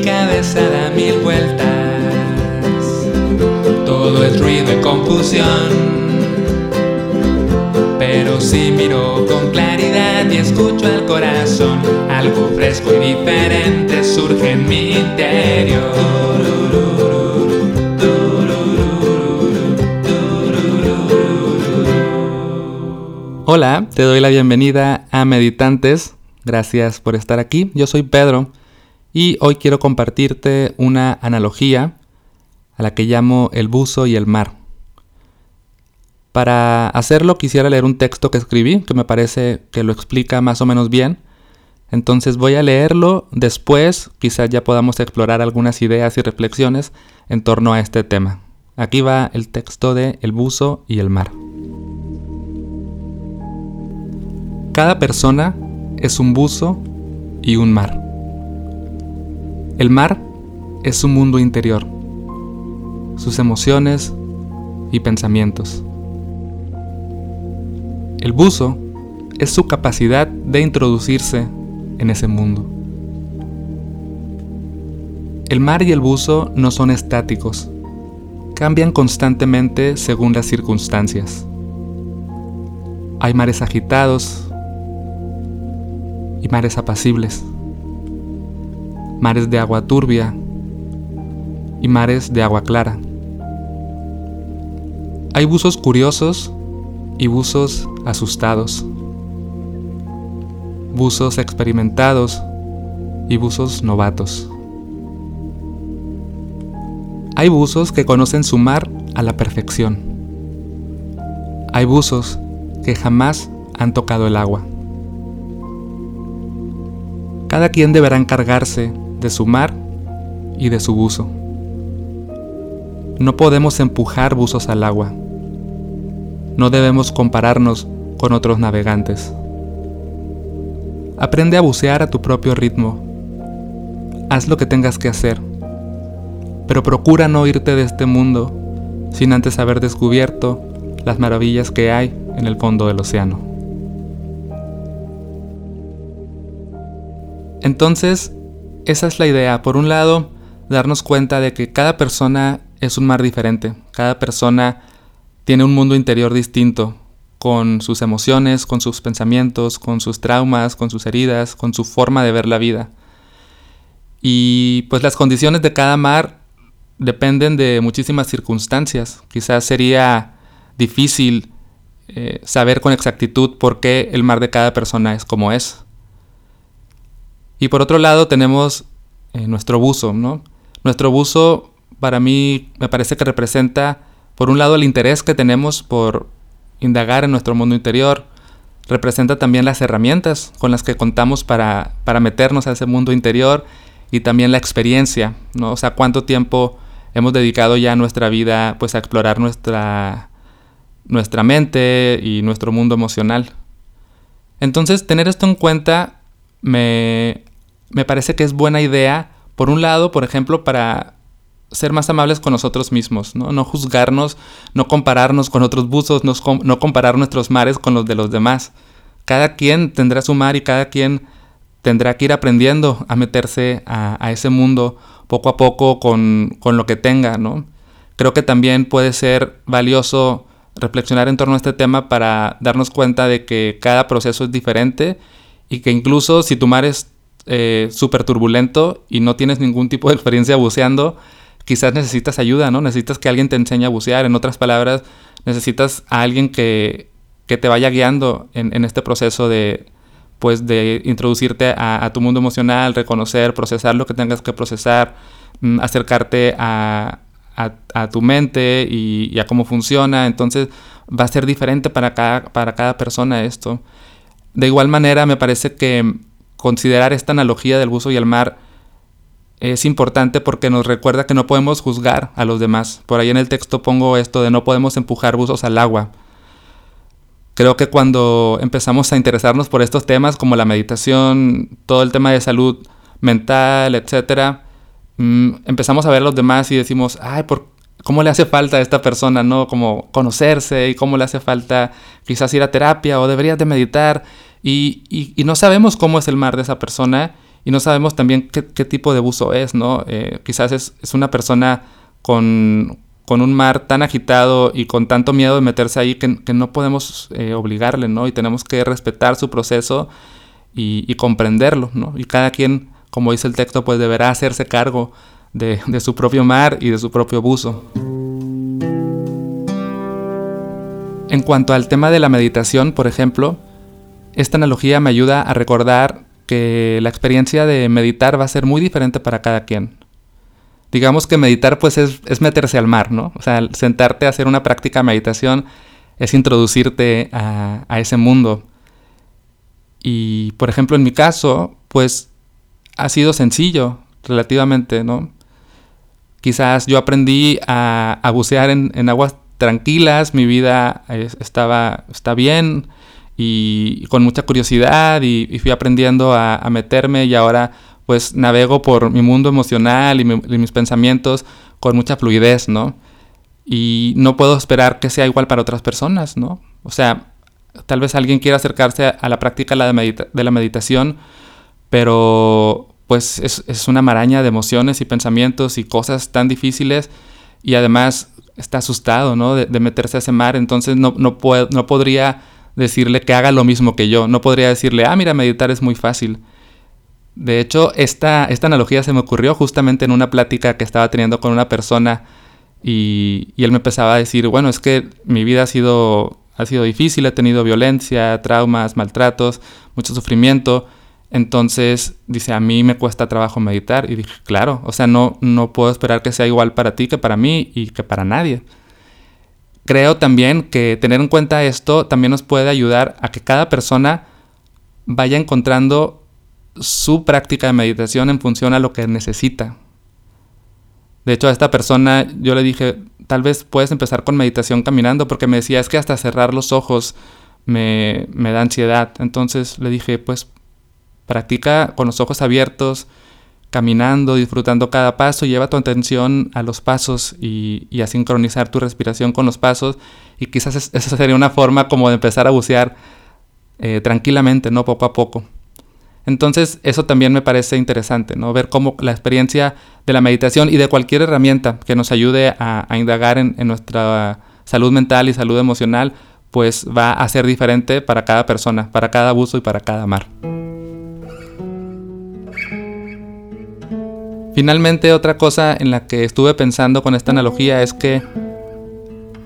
mi cabeza da mil vueltas. Todo es ruido y confusión. Pero si miro con claridad y escucho al corazón, algo fresco y diferente surge en mi interior. Hola, te doy la bienvenida a Meditantes. Gracias por estar aquí. Yo soy Pedro y hoy quiero compartirte una analogía a la que llamo el buzo y el mar. Para hacerlo quisiera leer un texto que escribí que me parece que lo explica más o menos bien. Entonces voy a leerlo, después quizás ya podamos explorar algunas ideas y reflexiones en torno a este tema. Aquí va el texto de El buzo y el mar. Cada persona es un buzo y un mar. El mar es su mundo interior, sus emociones y pensamientos. El buzo es su capacidad de introducirse en ese mundo. El mar y el buzo no son estáticos, cambian constantemente según las circunstancias. Hay mares agitados, y mares apacibles, mares de agua turbia y mares de agua clara. Hay buzos curiosos y buzos asustados, buzos experimentados y buzos novatos. Hay buzos que conocen su mar a la perfección. Hay buzos que jamás han tocado el agua. Cada quien deberá encargarse de su mar y de su buzo. No podemos empujar buzos al agua. No debemos compararnos con otros navegantes. Aprende a bucear a tu propio ritmo. Haz lo que tengas que hacer. Pero procura no irte de este mundo sin antes haber descubierto las maravillas que hay en el fondo del océano. Entonces, esa es la idea. Por un lado, darnos cuenta de que cada persona es un mar diferente. Cada persona tiene un mundo interior distinto, con sus emociones, con sus pensamientos, con sus traumas, con sus heridas, con su forma de ver la vida. Y pues las condiciones de cada mar dependen de muchísimas circunstancias. Quizás sería difícil eh, saber con exactitud por qué el mar de cada persona es como es. Y por otro lado tenemos eh, nuestro buzo, ¿no? Nuestro buzo para mí me parece que representa, por un lado, el interés que tenemos por indagar en nuestro mundo interior, representa también las herramientas con las que contamos para, para meternos a ese mundo interior y también la experiencia, ¿no? O sea, cuánto tiempo hemos dedicado ya nuestra vida pues a explorar nuestra, nuestra mente y nuestro mundo emocional. Entonces, tener esto en cuenta me me parece que es buena idea, por un lado, por ejemplo, para ser más amables con nosotros mismos, ¿no? No juzgarnos, no compararnos con otros buzos, no, no comparar nuestros mares con los de los demás. Cada quien tendrá su mar y cada quien tendrá que ir aprendiendo a meterse a, ese mundo poco a poco con, con, lo que tenga, ¿no? Creo que también puede ser valioso reflexionar en torno a este tema para darnos cuenta de que cada proceso es diferente y que incluso si tu mar es eh, súper turbulento y no tienes ningún tipo de experiencia buceando, quizás necesitas ayuda, ¿no? Necesitas que alguien te enseñe a bucear. En otras palabras, necesitas a alguien que, te vaya guiando en, este proceso de, pues, de introducirte a, tu mundo emocional, reconocer, procesar lo que tengas que procesar, mm, acercarte a, tu mente y, a cómo funciona. Entonces, va a ser diferente para cada, para cada persona esto. De igual manera, me parece que considerar esta analogía del buzo y el mar es importante porque nos recuerda que no podemos juzgar a los demás. Por ahí en el texto pongo esto de no podemos empujar buzos al agua. Creo que cuando empezamos a interesarnos por estos temas como la meditación, todo el tema de salud mental, etcétera, mm, empezamos a ver a los demás y decimos, ay, ¿por ¿cómo le hace falta a esta persona, no? Como conocerse y cómo le hace falta quizás ir a terapia o deberías de meditar y, no sabemos cómo es el mar de esa persona y no sabemos también qué, tipo de buzo es, ¿no? Eh, quizás es, una persona con, un mar tan agitado y con tanto miedo de meterse ahí que, no podemos eh, obligarle, ¿no? Y tenemos que respetar su proceso y, comprenderlo, ¿no? Y cada quien, como dice el texto, pues deberá hacerse cargo de, de su propio mar y de su propio buzo. En cuanto al tema de la meditación, por ejemplo, esta analogía me ayuda a recordar que la experiencia de meditar va a ser muy diferente para cada quien. Digamos que meditar pues es, meterse al mar, ¿no? O sea, sentarte a hacer una práctica de meditación es introducirte a, ese mundo. Y por ejemplo en mi caso, pues ha sido sencillo relativamente, ¿no? Quizás yo aprendí a, bucear en, aguas tranquilas, mi vida estaba, está bien, y, con mucha curiosidad y, fui aprendiendo a, meterme y ahora pues navego por mi mundo emocional y, mis pensamientos con mucha fluidez, ¿no? Y no puedo esperar que sea igual para otras personas, ¿no? O sea, tal vez alguien quiera acercarse a, la práctica de la, meditación, pero pues es, una maraña de emociones y pensamientos y cosas tan difíciles y además está asustado, ¿no? De, meterse a ese mar, entonces no, no, no podría decirle que haga lo mismo que yo. No podría decirle, ah, mira, meditar es muy fácil. De hecho, esta, esta analogía se me ocurrió justamente en una plática que estaba teniendo con una persona y, él me empezaba a decir, bueno, es que mi vida ha sido, ha sido difícil, he tenido violencia, traumas, maltratos, mucho sufrimiento. Entonces, dice, a mí me cuesta trabajo meditar. Y dije, claro, o sea, no, no puedo esperar que sea igual para ti que para mí y que para nadie creo también que tener en cuenta esto también nos puede ayudar a que cada persona vaya encontrando su práctica de meditación en función a lo que necesita. De hecho, a esta persona yo le dije, tal vez puedes empezar con meditación caminando, porque me decía, es que hasta cerrar los ojos me, me da ansiedad. Entonces le dije, pues practica con los ojos abiertos, caminando, disfrutando cada paso, lleva tu atención a los pasos y, a sincronizar tu respiración con los pasos y quizás esa sería una forma como de empezar a bucear eh, tranquilamente, ¿no? Poco a poco. Entonces eso también me parece interesante, ¿no? Ver cómo la experiencia de la meditación y de cualquier herramienta que nos ayude a, indagar en, en nuestra salud mental y salud emocional, pues va a ser diferente para cada persona, para cada buzo y para cada mar. Finalmente, otra cosa en la que estuve pensando con esta analogía es que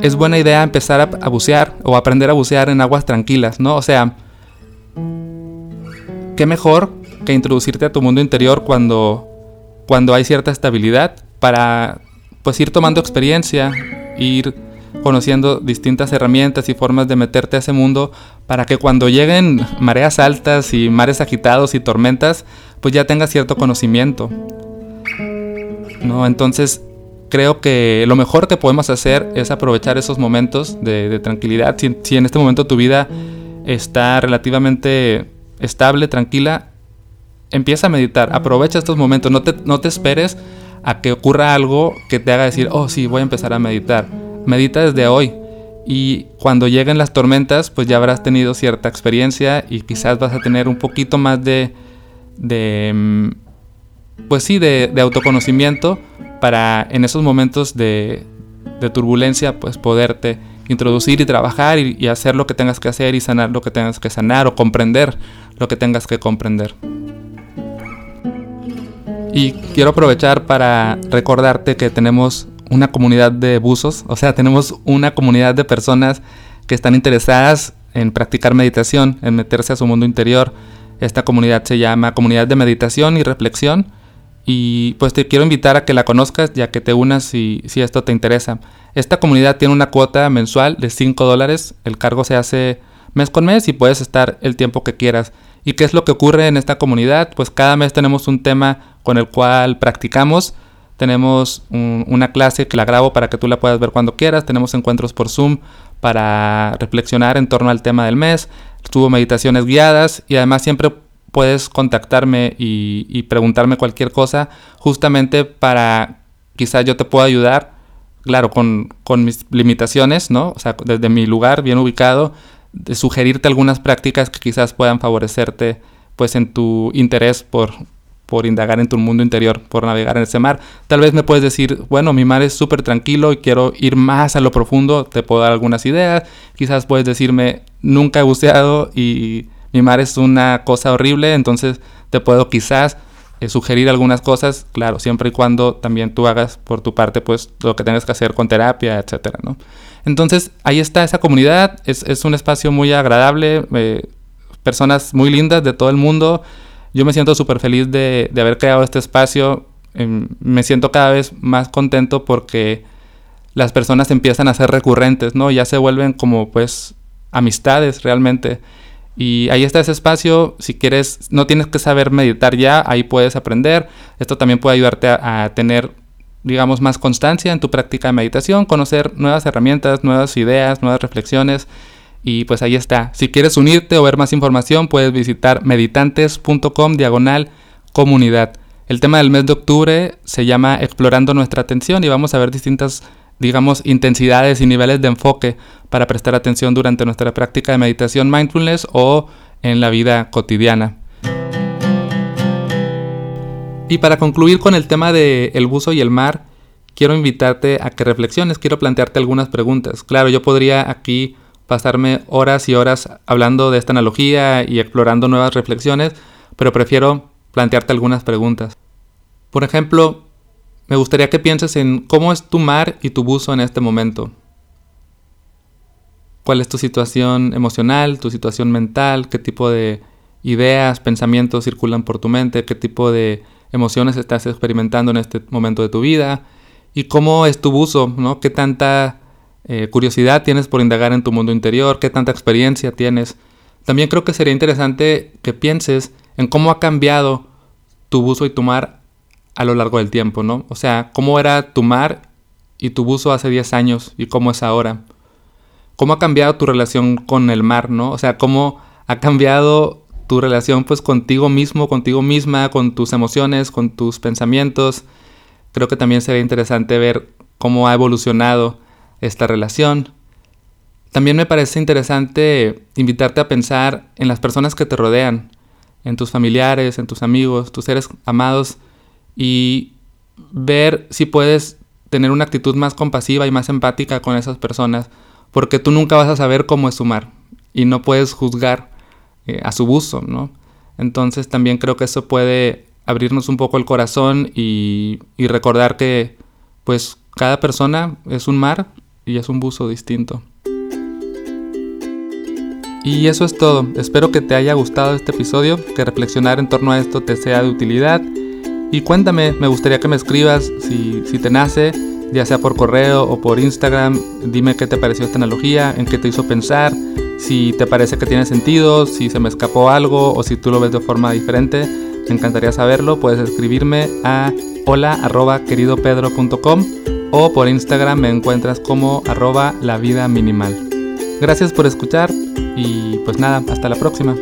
es buena idea empezar a, bucear o aprender a bucear en aguas tranquilas, ¿no? O sea, qué mejor que introducirte a tu mundo interior cuando, cuando hay cierta estabilidad para pues ir tomando experiencia, ir conociendo distintas herramientas y formas de meterte a ese mundo para que cuando lleguen mareas altas y mares agitados y tormentas, pues ya tengas cierto conocimiento. ¿No? Entonces, creo que lo mejor que podemos hacer es aprovechar esos momentos de, tranquilidad. Si, en este momento tu vida está relativamente estable, tranquila, empieza a meditar, aprovecha estos momentos, no te, no te esperes a que ocurra algo que te haga decir, oh sí, voy a empezar a meditar. Medita desde hoy y cuando lleguen las tormentas, pues ya habrás tenido cierta experiencia y quizás vas a tener un poquito más de, de mm, pues sí, de, autoconocimiento para en esos momentos de, turbulencia, pues poderte introducir y trabajar y, hacer lo que tengas que hacer y sanar lo que tengas que sanar o comprender lo que tengas que comprender. Y quiero aprovechar para recordarte que tenemos una comunidad de buzos, o sea, tenemos una comunidad de personas que están interesadas en practicar meditación, en meterse a su mundo interior. Esta comunidad se llama Comunidad de Meditación y Reflexión y pues te quiero invitar a que la conozcas ya que te unas si, si esto te interesa. Esta comunidad tiene una cuota mensual de 5 dólares, el cargo se hace mes con mes y puedes estar el tiempo que quieras. ¿Y qué es lo que ocurre en esta comunidad? Pues cada mes tenemos un tema con el cual practicamos. Tenemos una clase que la grabo para que tú la puedas ver cuando quieras. Tenemos encuentros por Zoom para reflexionar en torno al tema del mes. Tuvo meditaciones guiadas y además siempre puedes contactarme y, preguntarme cualquier cosa justamente para quizás yo te pueda ayudar, claro, con, mis limitaciones, ¿no? O sea, desde mi lugar bien ubicado, de sugerirte algunas prácticas que quizás puedan favorecerte pues en tu interés por, por indagar en tu mundo interior, por navegar en ese mar. Tal vez me puedes decir, bueno, mi mar es súper tranquilo y quiero ir más a lo profundo, te puedo dar algunas ideas. Quizás puedes decirme, nunca he buceado y mi mar es una cosa horrible, entonces te puedo quizás eh, sugerir algunas cosas, claro, siempre y cuando también tú hagas por tu parte pues lo que tengas que hacer con terapia, etcétera, ¿no? Entonces ahí está esa comunidad, es, un espacio muy agradable, eh, personas muy lindas de todo el mundo, yo me siento súper feliz de, de, haber creado este espacio. Em, me siento cada vez más contento porque las personas empiezan a ser recurrentes, ¿no? Ya se vuelven como pues amistades realmente. Y ahí está ese espacio. Si quieres, no tienes que saber meditar ya, ahí puedes aprender. Esto también puede ayudarte a, tener, digamos, más constancia en tu práctica de meditación, conocer nuevas herramientas, nuevas ideas, nuevas reflexiones. Y pues ahí está. Si quieres unirte o ver más información, puedes visitar meditantes.com diagonal comunidad. El tema del mes de octubre se llama Explorando nuestra atención y vamos a ver distintas, digamos, intensidades y niveles de enfoque para prestar atención durante nuestra práctica de meditación mindfulness o en la vida cotidiana. Y para concluir con el tema del el buzo y el mar, quiero invitarte a que reflexiones, quiero plantearte algunas preguntas. Claro, yo podría aquí pasarme horas y horas hablando de esta analogía y explorando nuevas reflexiones, pero prefiero plantearte algunas preguntas. Por ejemplo, me gustaría que pienses en cómo es tu mar y tu buzo en este momento. ¿Cuál es tu situación emocional, tu situación mental? ¿Qué tipo de ideas, pensamientos circulan por tu mente? ¿Qué tipo de emociones estás experimentando en este momento de tu vida? ¿Y cómo es tu buzo? ¿no? ¿Qué tanta eh, curiosidad tienes por indagar en tu mundo interior, qué tanta experiencia tienes. También creo que sería interesante que pienses en cómo ha cambiado tu buzo y tu mar a lo largo del tiempo, ¿no? O sea, cómo era tu mar y tu buzo hace 10 años y cómo es ahora. ¿Cómo ha cambiado tu relación con el mar, ¿no? O sea, cómo ha cambiado tu relación pues contigo mismo, contigo misma, con tus emociones, con tus pensamientos. Creo que también sería interesante ver cómo ha evolucionado esta relación. También me parece interesante invitarte a pensar en las personas que te rodean, en tus familiares, en tus amigos, tus seres amados y ver si puedes tener una actitud más compasiva y más empática con esas personas, porque tú nunca vas a saber cómo es su mar y no puedes juzgar eh, a su buzo, ¿no? Entonces también creo que eso puede abrirnos un poco el corazón y, y recordar que pues cada persona es un mar y es un buzo distinto. Y eso es todo. Espero que te haya gustado este episodio, que reflexionar en torno a esto te sea de utilidad. Y cuéntame, me gustaría que me escribas si, si te nace, ya sea por correo o por Instagram. Dime qué te pareció esta analogía, en qué te hizo pensar, si te parece que tiene sentido, si se me escapó algo o si tú lo ves de forma diferente. Me encantaría saberlo. Puedes escribirme a hola o por Instagram me encuentras como arroba la vida minimal. Gracias por escuchar y pues nada, hasta la próxima.